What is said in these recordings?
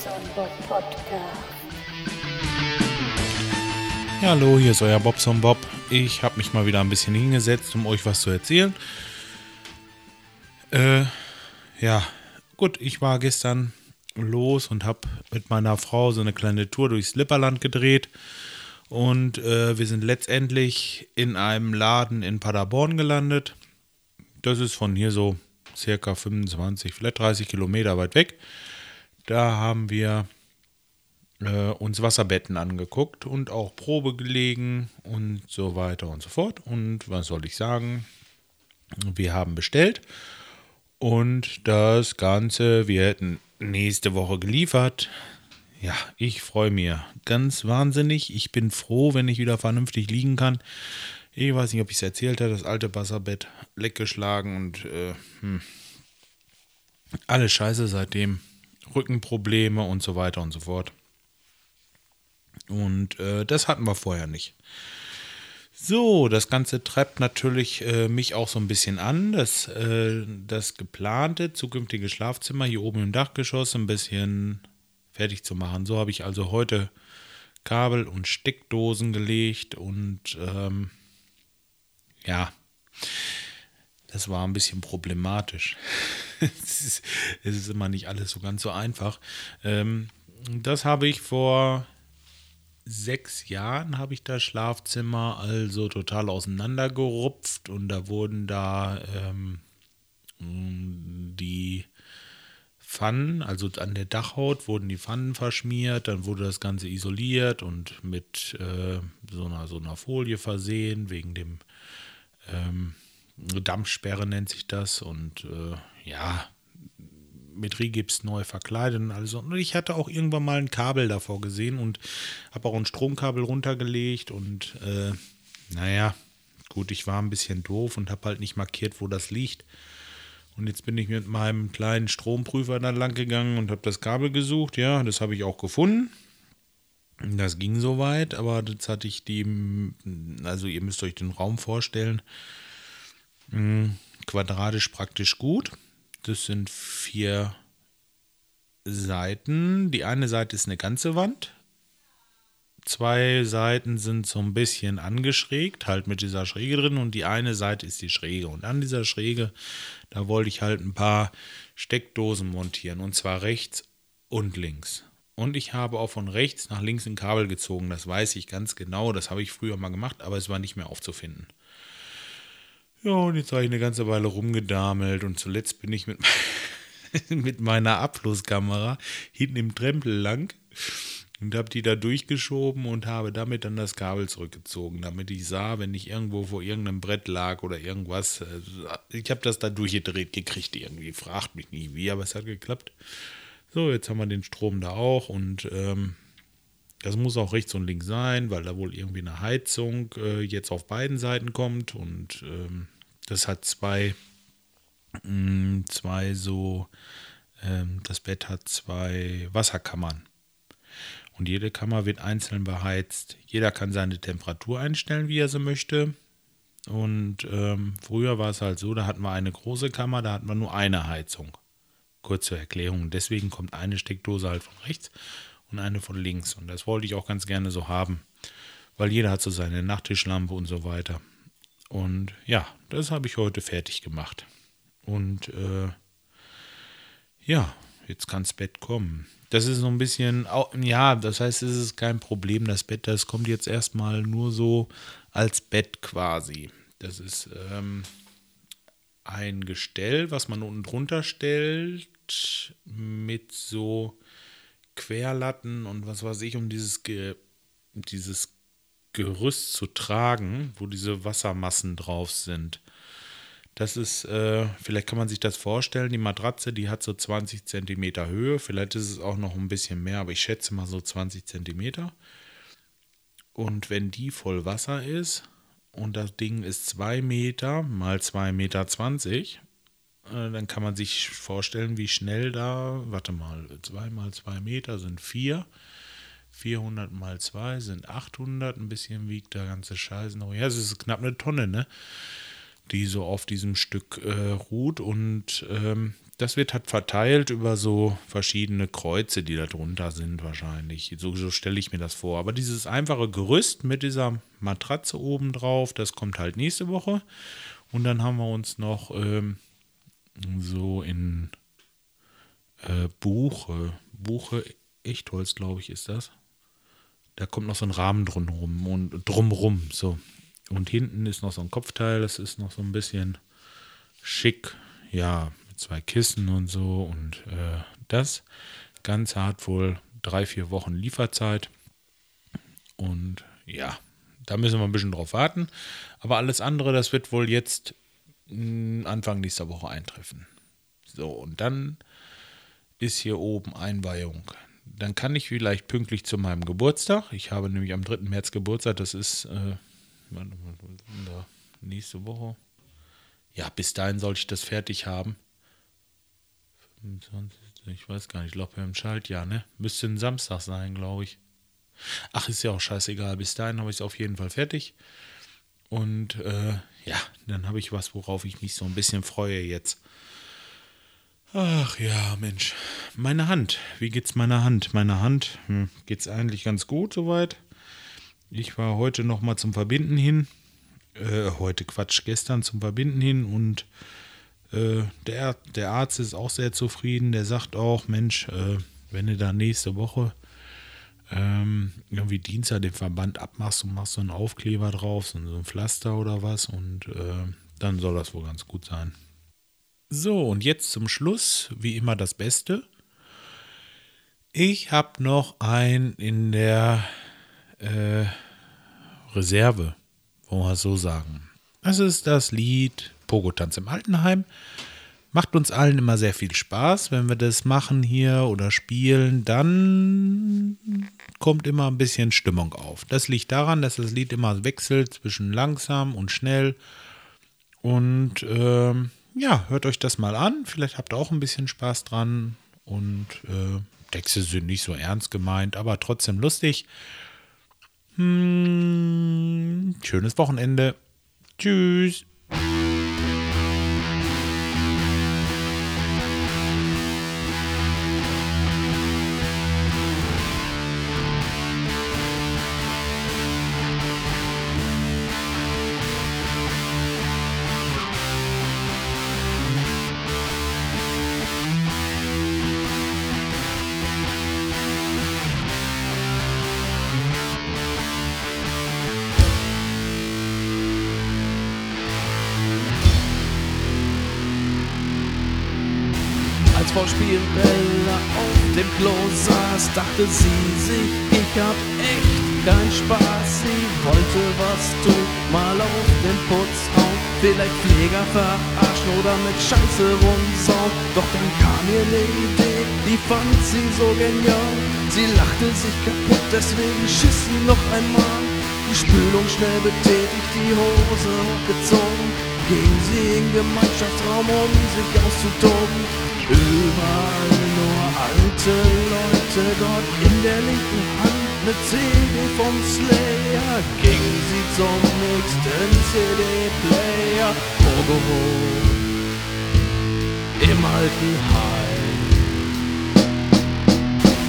Bobson Bob Podcast. Ja, hallo, hier ist euer Bobson Bob. Ich habe mich mal wieder ein bisschen hingesetzt, um euch was zu erzählen. Äh, ja, gut, ich war gestern los und habe mit meiner Frau so eine kleine Tour durchs Lipperland gedreht. Und äh, wir sind letztendlich in einem Laden in Paderborn gelandet. Das ist von hier so circa 25, vielleicht 30 Kilometer weit weg. Da haben wir äh, uns Wasserbetten angeguckt und auch Probe gelegen und so weiter und so fort. Und was soll ich sagen? Wir haben bestellt und das Ganze wird nächste Woche geliefert. Ja, ich freue mich ganz wahnsinnig. Ich bin froh, wenn ich wieder vernünftig liegen kann. Ich weiß nicht, ob ich es erzählt habe, das alte Wasserbett leckgeschlagen und äh, hm. alles scheiße seitdem. Rückenprobleme und so weiter und so fort. Und äh, das hatten wir vorher nicht. So, das Ganze treibt natürlich äh, mich auch so ein bisschen an. Das, äh, das geplante zukünftige Schlafzimmer hier oben im Dachgeschoss ein bisschen fertig zu machen. So habe ich also heute Kabel und Steckdosen gelegt und ähm, ja, das war ein bisschen problematisch. es, ist, immer nicht alles so ganz so einfach. Ähm, das habe ich vor sechs Jahren habe ich das Schlafzimmer also total auseinandergerupft und da wurden da ähm, die Pfannen, also an der Dachhaut wurden die Pfannen verschmiert, dann wurde das Ganze isoliert und mit äh, so, einer, so einer Folie versehen, wegen dem ähm, Dampfsperre nennt sich das und äh, ja, mit Rigips neu verkleidet und alles. Und ich hatte auch irgendwann mal ein Kabel davor gesehen und habe auch ein Stromkabel runtergelegt und äh, naja, gut, ich war ein bisschen doof und habe halt nicht markiert, wo das liegt. Und jetzt bin ich mit meinem kleinen Stromprüfer da lang gegangen und habe das Kabel gesucht. Ja, das habe ich auch gefunden. Das ging soweit, aber das hatte ich die, also ihr müsst euch den Raum vorstellen, hm, quadratisch praktisch gut. Das sind vier Seiten. Die eine Seite ist eine ganze Wand. Zwei Seiten sind so ein bisschen angeschrägt, halt mit dieser Schräge drin. Und die eine Seite ist die Schräge. Und an dieser Schräge, da wollte ich halt ein paar Steckdosen montieren. Und zwar rechts und links. Und ich habe auch von rechts nach links ein Kabel gezogen. Das weiß ich ganz genau. Das habe ich früher mal gemacht, aber es war nicht mehr aufzufinden. Ja, und jetzt habe ich eine ganze Weile rumgedamelt und zuletzt bin ich mit, mit meiner Abflusskamera hinten im Trempel lang und habe die da durchgeschoben und habe damit dann das Kabel zurückgezogen, damit ich sah, wenn ich irgendwo vor irgendeinem Brett lag oder irgendwas. Äh, ich habe das da durchgedreht gekriegt irgendwie. Fragt mich nie wie, aber es hat geklappt. So, jetzt haben wir den Strom da auch und ähm, das muss auch rechts und links sein, weil da wohl irgendwie eine Heizung äh, jetzt auf beiden Seiten kommt und ähm, das hat zwei, mh, mm, zwei so, ähm, das Bett hat zwei Wasserkammern. Und jede Kammer wird einzeln beheizt. Jeder kann seine Temperatur einstellen, wie er sie möchte. Und ähm, früher war es halt so, da hatten wir eine große Kammer, da hatten wir nur eine Heizung. Kurze Erklärung. Deswegen kommt eine Steckdose halt von rechts und eine von links. Und das wollte ich auch ganz gerne so haben, weil jeder hat so seine Nachttischlampe und so weiter. Und ja, das habe ich heute fertig gemacht. Und äh, ja, jetzt kann das Bett kommen. Das ist so ein bisschen, ja, das heißt, es ist kein Problem, das Bett, das kommt jetzt erstmal nur so als Bett quasi. Das ist ähm, ein Gestell, was man unten drunter stellt, mit so Querlatten und was weiß ich, um dieses, Ge dieses Gerüst zu tragen, wo diese Wassermassen drauf sind. Das ist, äh, vielleicht kann man sich das vorstellen, die Matratze, die hat so 20 Zentimeter Höhe, vielleicht ist es auch noch ein bisschen mehr, aber ich schätze mal so 20 Zentimeter. Und wenn die voll Wasser ist und das Ding ist 2 Meter mal 2,20 Meter, 20, dann kann man sich vorstellen, wie schnell da, warte mal, 2 mal 2 Meter sind 4. 400 mal 2 sind 800. Ein bisschen wiegt der ganze Scheiß noch. Ja, es ist knapp eine Tonne, ne? Die so auf diesem Stück äh, ruht. Und ähm, das wird halt verteilt über so verschiedene Kreuze, die da drunter sind wahrscheinlich. So, so stelle ich mir das vor. Aber dieses einfache Gerüst mit dieser Matratze oben drauf, das kommt halt nächste Woche. Und dann haben wir uns noch ähm, so in äh, Buche, Buche Echtholz, glaube ich, ist das. Da kommt noch so ein Rahmen drumrum und drumrum, so. Und hinten ist noch so ein Kopfteil, das ist noch so ein bisschen schick, ja, mit zwei Kissen und so. Und äh, das ganz hart wohl drei, vier Wochen Lieferzeit. Und ja, da müssen wir ein bisschen drauf warten. Aber alles andere, das wird wohl jetzt Anfang nächster Woche eintreffen. So, und dann ist hier oben Einweihung. Dann kann ich vielleicht pünktlich zu meinem Geburtstag. Ich habe nämlich am 3. März Geburtstag. Das ist äh, nächste Woche. Ja, bis dahin soll ich das fertig haben. 25, ich weiß gar nicht, ich glaube beim Schaltjahr, ne? Müsste ein Samstag sein, glaube ich. Ach, ist ja auch scheißegal. Bis dahin habe ich es auf jeden Fall fertig. Und äh, ja, dann habe ich was, worauf ich mich so ein bisschen freue jetzt. Ach ja, Mensch. Meine Hand. Wie geht's meiner Hand? Meine Hand hm, geht's eigentlich ganz gut soweit. Ich war heute noch mal zum Verbinden hin. Äh, heute Quatsch, gestern zum Verbinden hin und äh, der, der Arzt ist auch sehr zufrieden. Der sagt auch, Mensch, äh, wenn du da nächste Woche ähm, irgendwie Dienstag den Verband abmachst und machst so einen Aufkleber drauf, so ein Pflaster oder was und äh, dann soll das wohl ganz gut sein. So, und jetzt zum Schluss, wie immer das Beste. Ich habe noch ein in der äh, Reserve, wollen wir so sagen. Das ist das Lied Pogo-Tanz im Altenheim. Macht uns allen immer sehr viel Spaß. Wenn wir das machen hier oder spielen, dann kommt immer ein bisschen Stimmung auf. Das liegt daran, dass das Lied immer wechselt zwischen langsam und schnell. Und ähm, ja, hört euch das mal an. Vielleicht habt ihr auch ein bisschen Spaß dran. Und äh, Texte sind nicht so ernst gemeint, aber trotzdem lustig. Hm, schönes Wochenende. Tschüss. Als Frau Spirella auf dem Klo saß, dachte sie sich, ich hab echt keinen Spaß. Sie wollte was tun, mal auf den Putz hauen, vielleicht Pfleger verarschen oder mit Scheiße rumsauen. Doch dann kam ihr eine Idee, die fand sie so genial. Sie lachte sich kaputt, deswegen schiss sie noch einmal. Die Spülung schnell betätigt, die Hose hochgezogen. Ging sie in Gemeinschaftsraum, um sich auszutoben. Überall nur alte Leute, dort in der linken Hand ne CD vom Slayer. Ging sie zum nächsten CD-Player. Pogo im alten Heim.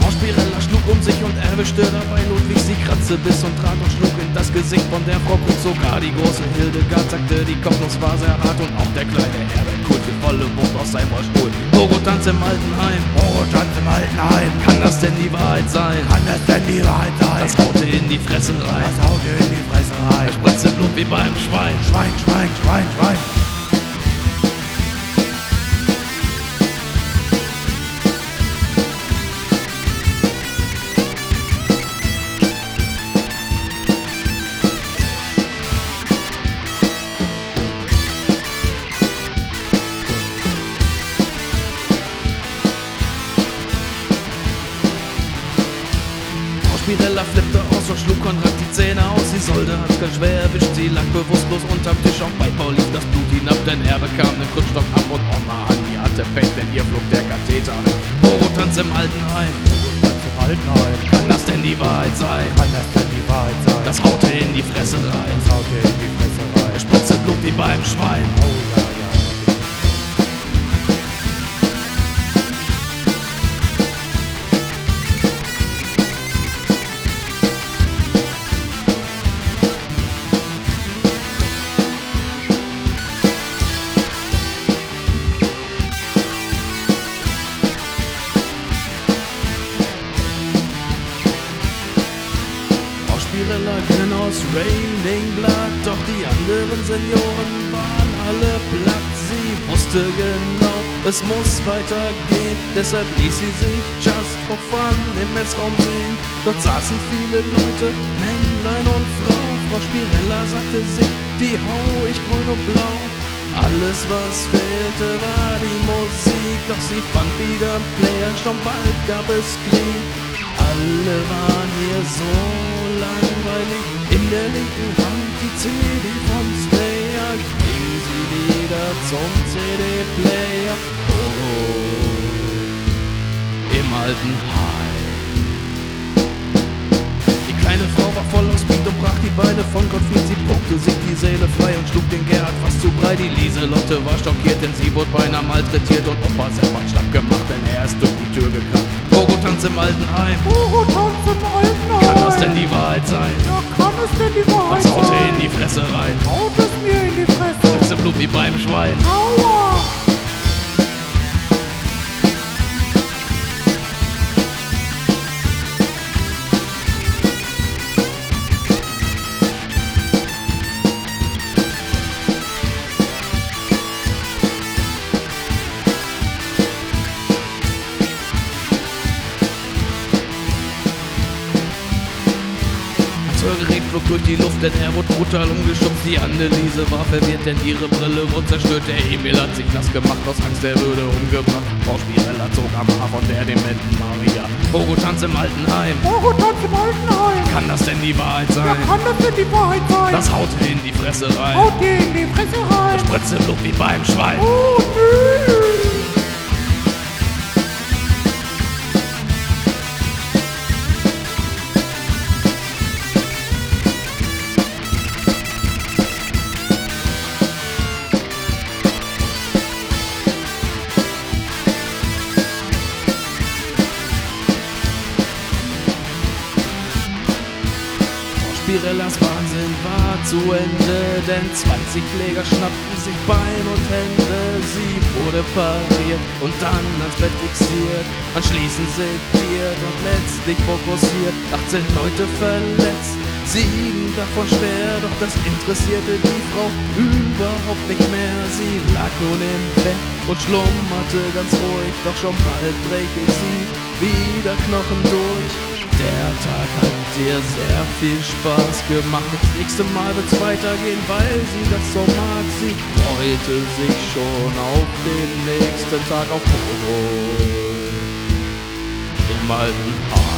Frau Spirella schlug um sich erwischte dabei Ludwigs die Kratze bis und trat und schlug in das Gesicht von der Frau Kuck. Sogar die große Hildegard sagte, die Kopfnuss war sehr hart und auch der kleine Herbert Kurt für volle Wucht aus seinem Rollstuhl. Pogo-Tanz im Altenheim. Pogo-Tanz im Altenheim. Kann das denn die Wahrheit sein? Kann das denn die Wahrheit sein? Das haute in die Fresse rein. Das haute in die Fresse rein. Es spritze Blut wie beim Schwein. Schwein, Schwein, Schwein, Schwein. Schwer erwischt, sie lag bewusstlos unterm Tisch. Auch bei Paul lief das Blut hinab, denn er bekam den Krückstock ab und Oma Anni hatte Pech, denn ihr flog der Katheter. Poro-Tanz im Altenheim. Altenheim. Kann das denn die Wahrheit sein? Kann das denn die Wahrheit sein? Das haute in die Fresse rein. Das haute in die Fresse rein. Er spritze Blut wie beim Schwein. Oh ja. Raining Blood, doch die anderen Senioren waren alle platt. Sie wusste genau, es muss weitergehen, deshalb ließ sie sich just for fun im Messraum sehen. Dort saßen viele Leute, Männlein und Frau. Frau Spirella sagte sich, die hau ich grün und blau. Alles, was fehlte, war die Musik, doch sie fand wieder Player, schon bald gab es Clean. Alle waren hier so langweilig, der linken Hand die CD vom Slayer, ging sie wieder zum CD-Player. Oh, im alten Heim. Die kleine Frau war voll aus Speed und brach die Beine von Gottfried. Sie puckte sich die Seele frei und schlug den Gerhard fast zu breit. Die Lieselotte war schockiert, denn sie wurde beinahe malträtiert. Und Opa hat schlapp gemacht, denn er ist durch die Tür gekannt. Pogo tanzt im alten Heim. Oh, tanz im Altenheim. Kann das denn die Wahrheit sein? Ja, Fresse rein? Haut es mir in die Fresse. Fritze Blut wie beim Schwein. Aua. Flog durch die Luft, denn er wurde brutal umgeschubst. Die Anneliese war verwirrt, denn ihre Brille wurde zerstört. Der Emil hat sich nass gemacht, aus Angst er würde umgebracht. Frau Spirella zog am Haar von der dementen Maria. Pogo tanzt im alten Heim. Oh, tanz im Altenheim. Kann das denn die Wahrheit Ja, sein? kann das denn die Wahrheit sein? Das haut er in die Fresse rein. Haut dir in die Fresse rein. Spritze Blut wie beim Schwein. Oh, zu Ende, denn 20 Kläger schnappten sich Bein und Hände. Sie wurde pariert und dann ans Bett fixiert, anschließend sediert und letztlich fokussiert. 18 Leute verletzt, sieben davon schwer, doch das interessierte die Frau überhaupt nicht mehr. Sie lag nun im Bett und schlummerte ganz ruhig, doch schon bald brech ich sie wieder Knochen durch. Der Tag hat dir sehr viel Spaß gemacht. Das nächste Mal wird's weitergehen, weil sie das so mag. Sie freute sich schon auf den nächsten Tag auf Poro. Im alten.